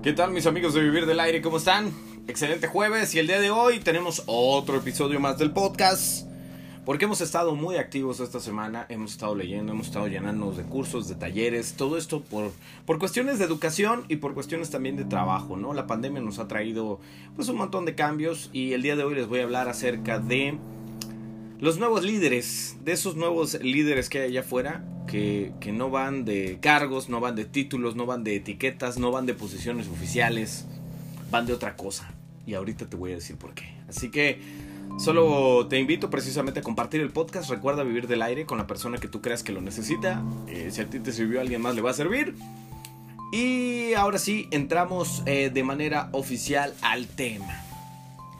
¿Qué tal mis amigos de Vivir del Aire? ¿Cómo están? Excelente jueves y el día de hoy tenemos otro episodio más del podcast. Porque hemos estado muy activos esta semana, hemos estado leyendo, hemos estado llenándonos de cursos, de talleres, todo esto por, por cuestiones de educación y por cuestiones también de trabajo, ¿no? La pandemia nos ha traído pues un montón de cambios y el día de hoy les voy a hablar acerca de los nuevos líderes, de esos nuevos líderes que hay allá afuera, que, no van de cargos, no van de títulos, no van de etiquetas, no van de posiciones oficiales, van de otra cosa. Y ahorita te voy a decir por qué. Así que solo te invito precisamente a compartir el podcast. Recuerda vivir del aire con la persona que tú creas que lo necesita. Eh, si a ti te sirvió, a alguien más le va a servir. Y ahora sí, entramos eh, de manera oficial al tema.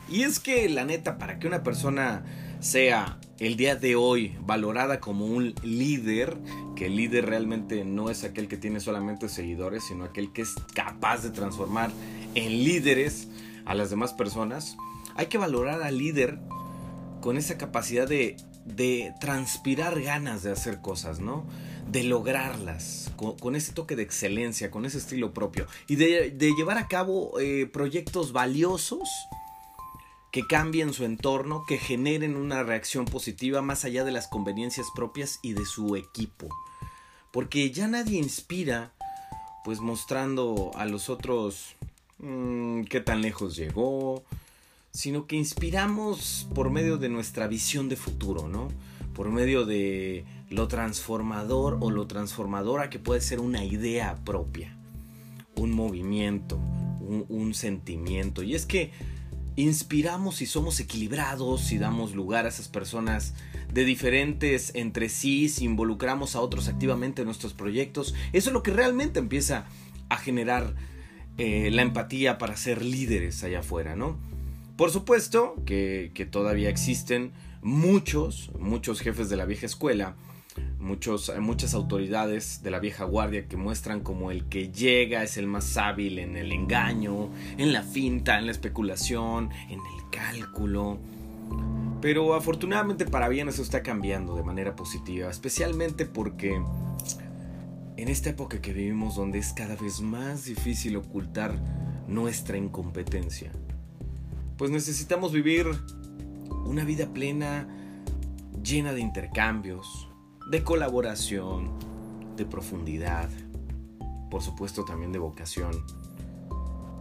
Y es que la neta, para que una persona sea el día de hoy valorada como un líder, que el líder realmente no es aquel que tiene solamente seguidores, sino aquel que es capaz de transformar en líderes a las demás personas, hay que valorar al líder con esa capacidad de, transpirar ganas de hacer cosas, ¿no? De lograrlas, con, ese toque de excelencia, con ese estilo propio, y de, de llevar a cabo eh, proyectos valiosos que cambien su entorno, que generen una reacción positiva más allá de las conveniencias propias y de su equipo. Porque ya nadie inspira, pues mostrando a los otros mmm, qué tan lejos llegó, sino que inspiramos por medio de nuestra visión de futuro, ¿no? Por medio de lo transformador o lo transformadora que puede ser una idea propia, un movimiento, un, un sentimiento. Y es que inspiramos y somos equilibrados y damos lugar a esas personas de diferentes entre sí, si involucramos a otros activamente en nuestros proyectos, eso es lo que realmente empieza a generar eh, la empatía para ser líderes allá afuera, ¿no? Por supuesto que todavía existen muchos, muchos jefes de la vieja escuela, muchos, muchas autoridades de la vieja guardia que muestran como el que llega es el más hábil en el engaño, en la finta, en la especulación, en el cálculo. Pero afortunadamente para bien eso está cambiando de manera positiva, especialmente porque en esta época que vivimos donde es cada vez más difícil ocultar nuestra incompetencia, pues necesitamos vivir una vida plena, llena de intercambios, de colaboración, de profundidad, por supuesto también de vocación,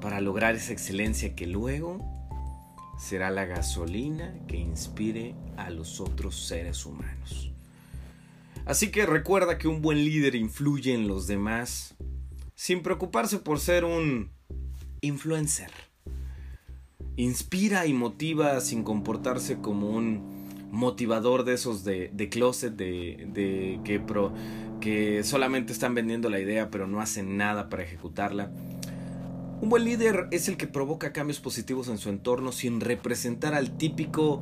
para lograr esa excelencia que luego será la gasolina que inspire a los otros seres humanos. Así que recuerda que un buen líder influye en los demás sin preocuparse por ser un influencer. Inspira y motiva sin comportarse como un motivador de esos de, de closet, de, de que, pro, que solamente están vendiendo la idea pero no hacen nada para ejecutarla. Un buen líder es el que provoca cambios positivos en su entorno sin representar al típico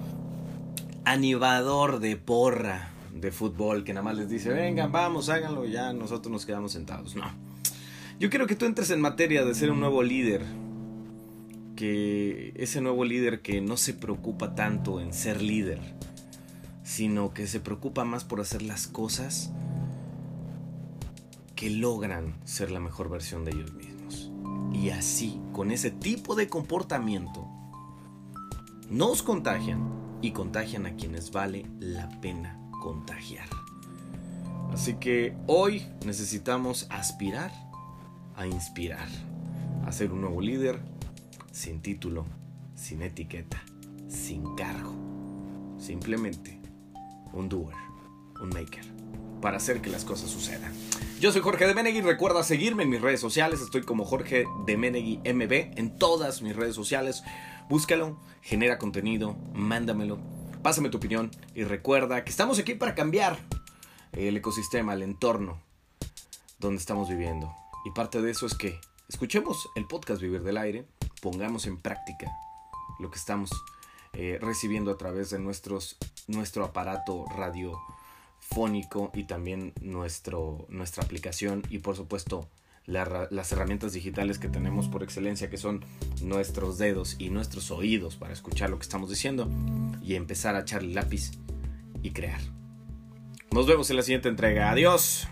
animador de porra de fútbol que nada más les dice, vengan, vamos, háganlo, ya nosotros nos quedamos sentados. No. Yo quiero que tú entres en materia de ser un nuevo líder. Que ese nuevo líder que no se preocupa tanto en ser líder, sino que se preocupa más por hacer las cosas que logran ser la mejor versión de ellos mismos. Y así, con ese tipo de comportamiento, nos contagian y contagian a quienes vale la pena contagiar. Así que hoy necesitamos aspirar a inspirar, a ser un nuevo líder sin título, sin etiqueta, sin cargo. Simplemente un doer, un maker, para hacer que las cosas sucedan. Yo soy Jorge de Menegui, recuerda seguirme en mis redes sociales, estoy como Jorge de Menegui MB en todas mis redes sociales. Búscalo, genera contenido, mándamelo, pásame tu opinión y recuerda que estamos aquí para cambiar el ecosistema, el entorno donde estamos viviendo. Y parte de eso es que escuchemos el podcast Vivir del Aire, pongamos en práctica lo que estamos eh, recibiendo a través de nuestros, nuestro aparato radiofónico y también nuestro, nuestra aplicación y por supuesto la, las herramientas digitales que tenemos por excelencia que son nuestros dedos y nuestros oídos para escuchar lo que estamos diciendo y empezar a echarle lápiz y crear. Nos vemos en la siguiente entrega. Adiós.